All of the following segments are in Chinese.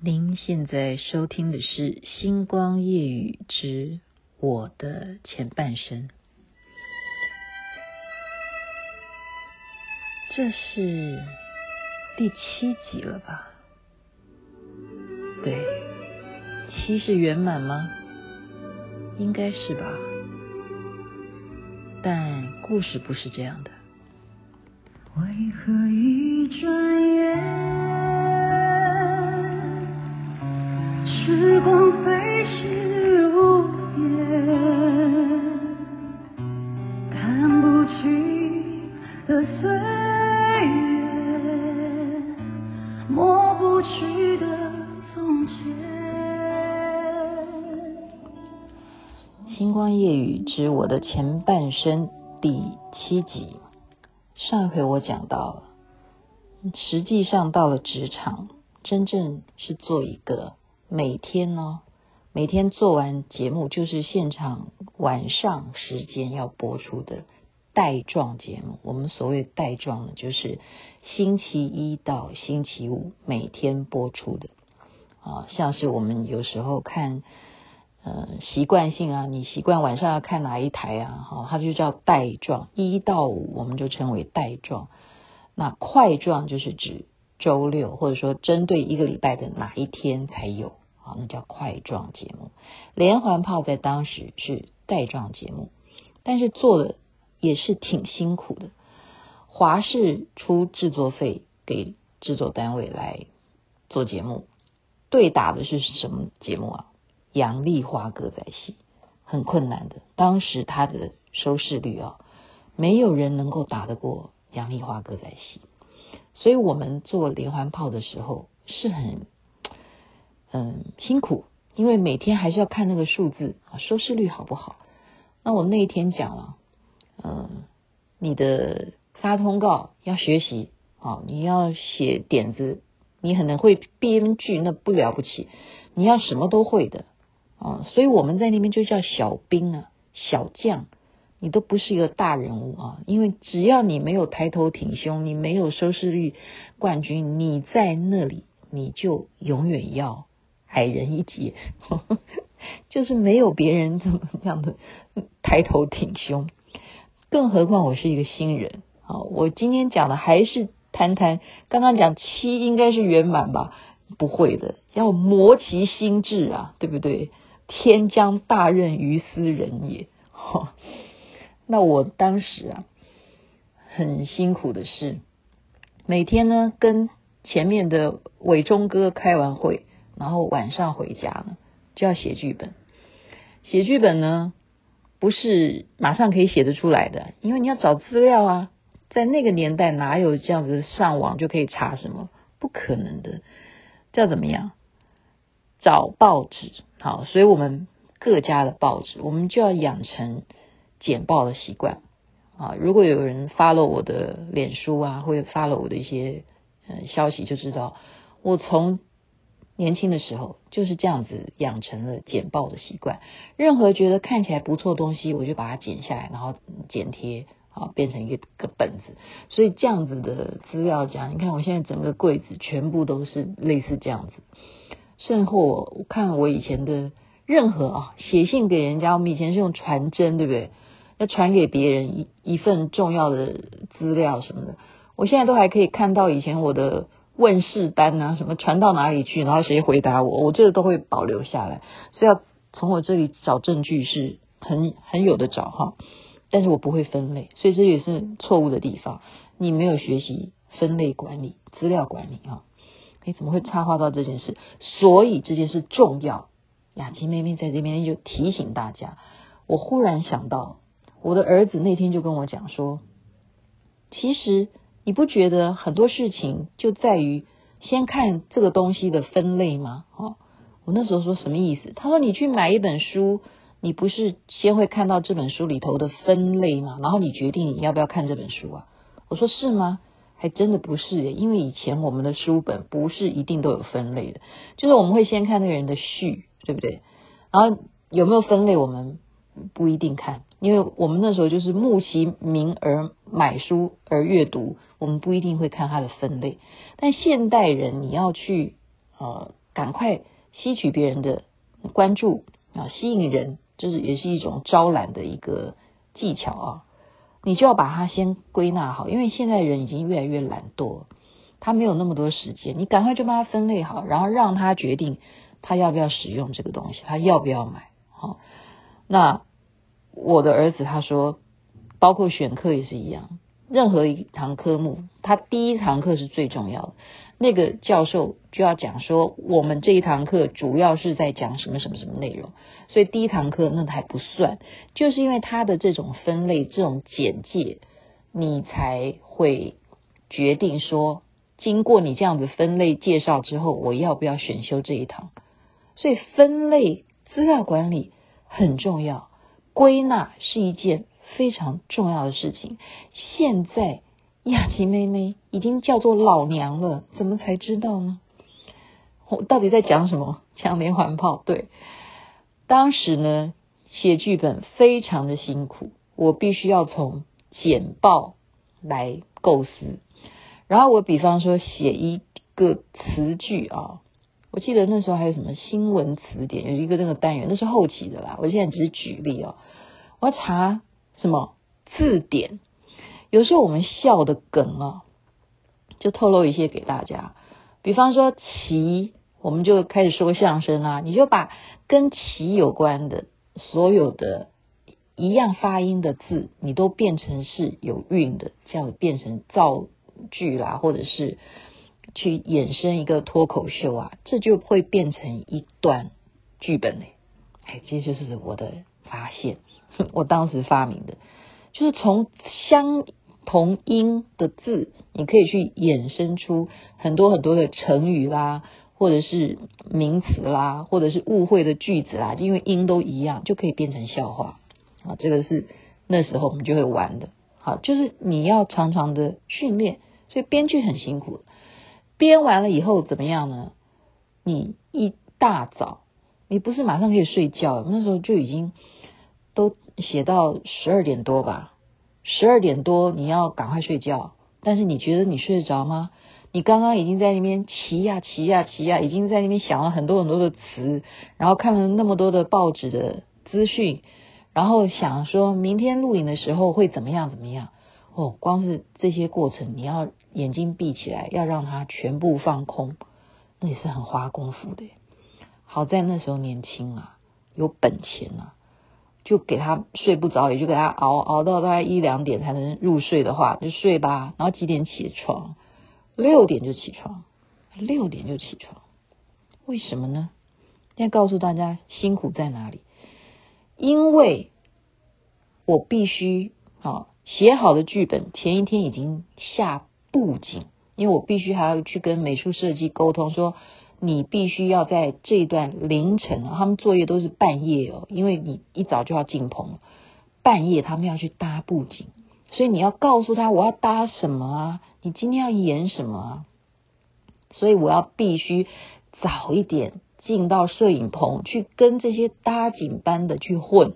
您现在收听的是《星光夜语之我的前半生》，这是第七集了吧？对，七是圆满吗？应该是吧。但故事不是这样的。为何一转眼？时光飞逝如烟，看不清的岁月，抹不去的从前。星光夜雨之我的前半生第七集，上一回我讲到，实际上到了职场，真正是做一个。每天呢，每天做完节目就是现场晚上时间要播出的带状节目。我们所谓带状呢，就是星期一到星期五每天播出的啊，像是我们有时候看，呃，习惯性啊，你习惯晚上要看哪一台啊？哈，它就叫带状，一到五我们就称为带状。那块状就是指周六，或者说针对一个礼拜的哪一天才有啊。那叫块状节目，连环炮在当时是带状节目，但是做的也是挺辛苦的。华视出制作费给制作单位来做节目，对打的是什么节目啊？杨丽花歌仔戏，很困难的。当时他的收视率啊，没有人能够打得过杨丽花歌仔戏，所以我们做连环炮的时候是很。嗯，辛苦，因为每天还是要看那个数字啊，收视率好不好？那我那一天讲了，嗯，你的发通告要学习啊，你要写点子，你可能会编剧，那不了不起，你要什么都会的啊，所以我们在那边就叫小兵啊，小将，你都不是一个大人物啊，因为只要你没有抬头挺胸，你没有收视率冠军，你在那里你就永远要。矮人一截，就是没有别人这么样的抬头挺胸，更何况我是一个新人啊！我今天讲的还是谈谈，刚刚讲七应该是圆满吧？不会的，要磨其心志啊，对不对？天将大任于斯人也。那我当时啊，很辛苦的是，每天呢跟前面的伟忠哥开完会。然后晚上回家呢，就要写剧本。写剧本呢，不是马上可以写得出来的，因为你要找资料啊。在那个年代，哪有这样子上网就可以查什么？不可能的。叫怎么样？找报纸。好，所以我们各家的报纸，我们就要养成简报的习惯啊。如果有人发了我的脸书啊，或者发了我的一些嗯消息，就知道我从。年轻的时候就是这样子养成了剪报的习惯。任何觉得看起来不错的东西，我就把它剪下来，然后剪贴，啊，变成一个个本子。所以这样子的资料夹，你看我现在整个柜子全部都是类似这样子。甚或我看我以前的任何啊，写信给人家，我们以前是用传真，对不对？要传给别人一一份重要的资料什么的，我现在都还可以看到以前我的。问事单啊，什么传到哪里去，然后谁回答我，我这个都会保留下来。所以要从我这里找证据是很很有的找哈，但是我不会分类，所以这也是错误的地方。你没有学习分类管理、资料管理啊？你怎么会插话到这件事？所以这件事重要。雅琪妹妹在这边就提醒大家。我忽然想到，我的儿子那天就跟我讲说，其实。你不觉得很多事情就在于先看这个东西的分类吗？哦，我那时候说什么意思？他说你去买一本书，你不是先会看到这本书里头的分类吗？然后你决定你要不要看这本书啊？我说是吗？还真的不是耶，因为以前我们的书本不是一定都有分类的，就是我们会先看那个人的序，对不对？然后有没有分类，我们不一定看。因为我们那时候就是慕其名而买书而阅读，我们不一定会看它的分类。但现代人你要去呃赶快吸取别人的关注啊，吸引人，就是也是一种招揽的一个技巧啊。你就要把它先归纳好，因为现在人已经越来越懒惰，他没有那么多时间，你赶快就把它分类好，然后让他决定他要不要使用这个东西，他要不要买。好，那我的儿子他说，包括选课也是一样。任何一堂科目，他第一堂课是最重要的。那个教授就要讲说，我们这一堂课主要是在讲什么什么什么内容，所以第一堂课那还不算，就是因为他的这种分类、这种简介，你才会决定说，经过你这样子分类介绍之后，我要不要选修这一堂。所以分类资料管理很重要，归纳是一件。非常重要的事情，现在雅琪妹妹已经叫做老娘了，怎么才知道呢？我到底在讲什么？讲连环炮。对，当时呢，写剧本非常的辛苦，我必须要从简报来构思，然后我比方说写一个词句啊，我记得那时候还有什么新闻词典，有一个那个单元，那是后期的啦。我现在只是举例哦，我要查。什么字典？有时候我们笑的梗啊，就透露一些给大家。比方说“棋”，我们就开始说相声啊，你就把跟“棋”有关的所有的一样发音的字，你都变成是有韵的，这样变成造句啦，或者是去衍生一个脱口秀啊，这就会变成一段剧本嘞。哎，这就是我的发现。我当时发明的，就是从相同音的字，你可以去衍生出很多很多的成语啦，或者是名词啦，或者是误会的句子啦，因为音都一样，就可以变成笑话啊。这个是那时候我们就会玩的。好，就是你要常常的训练，所以编剧很辛苦。编完了以后怎么样呢？你一大早，你不是马上可以睡觉，那时候就已经。都写到十二点多吧，十二点多你要赶快睡觉，但是你觉得你睡得着吗？你刚刚已经在那边骑呀骑呀骑呀，已经在那边想了很多很多的词，然后看了那么多的报纸的资讯，然后想说明天录影的时候会怎么样怎么样。哦，光是这些过程，你要眼睛闭起来，要让它全部放空，那也是很花功夫的。好在那时候年轻啊，有本钱啊。就给他睡不着，也就给他熬熬到大概一两点才能入睡的话，就睡吧。然后几点起床？六点就起床，六点就起床。为什么呢？现在告诉大家辛苦在哪里？因为我必须啊写好的剧本前一天已经下布景，因为我必须还要去跟美术设计沟通说。你必须要在这一段凌晨，他们作业都是半夜哦，因为你一早就要进棚，半夜他们要去搭布景，所以你要告诉他我要搭什么啊，你今天要演什么啊，所以我要必须早一点进到摄影棚去跟这些搭景班的去混，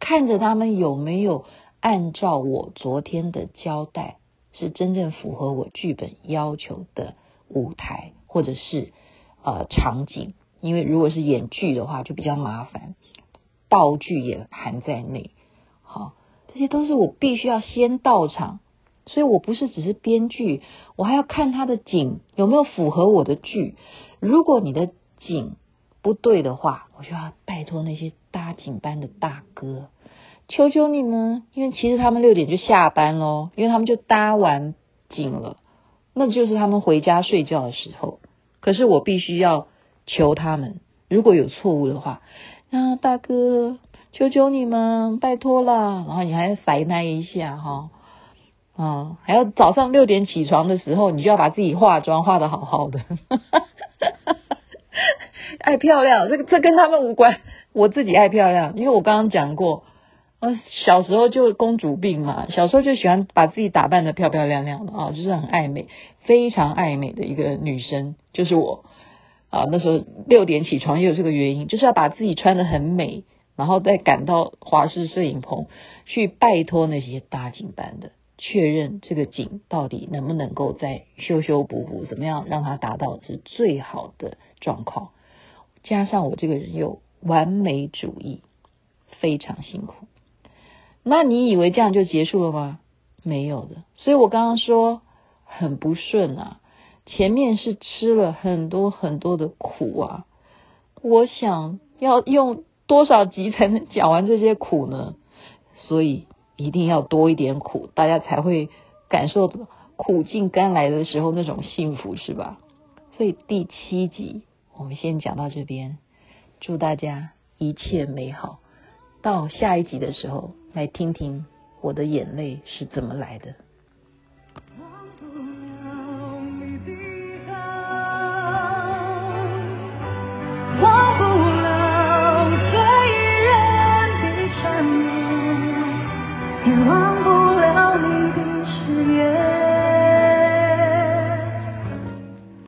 看着他们有没有按照我昨天的交代，是真正符合我剧本要求的舞台，或者是。呃，场景，因为如果是演剧的话，就比较麻烦，道具也含在内。好，这些都是我必须要先到场，所以我不是只是编剧，我还要看他的景有没有符合我的剧。如果你的景不对的话，我就要拜托那些搭景班的大哥，求求你们，因为其实他们六点就下班喽，因为他们就搭完景了，那就是他们回家睡觉的时候。可是我必须要求他们，如果有错误的话，啊，大哥，求求你们，拜托了。然后你还要塞那一下哈，啊，还要早上六点起床的时候，你就要把自己化妆化得好好的，爱漂亮，这个这跟他们无关，我自己爱漂亮，因为我刚刚讲过，啊，小时候就公主病嘛，小时候就喜欢把自己打扮得漂漂亮亮的啊，就是很爱美。非常爱美的一个女生，就是我啊。那时候六点起床也有这个原因，就是要把自己穿得很美，然后再赶到华视摄影棚去拜托那些搭景班的，确认这个景到底能不能够再修修补补，怎么样让它达到是最好的状况。加上我这个人又完美主义，非常辛苦。那你以为这样就结束了吗？没有的。所以我刚刚说很不顺啊，前面是吃了很多很多的苦啊。我想要用多少集才能讲完这些苦呢？所以一定要多一点苦，大家才会感受苦尽甘来的时候那种幸福，是吧？所以第七集我们先讲到这边，祝大家一切美好。到下一集的时候，来听听我的眼泪是怎么来的。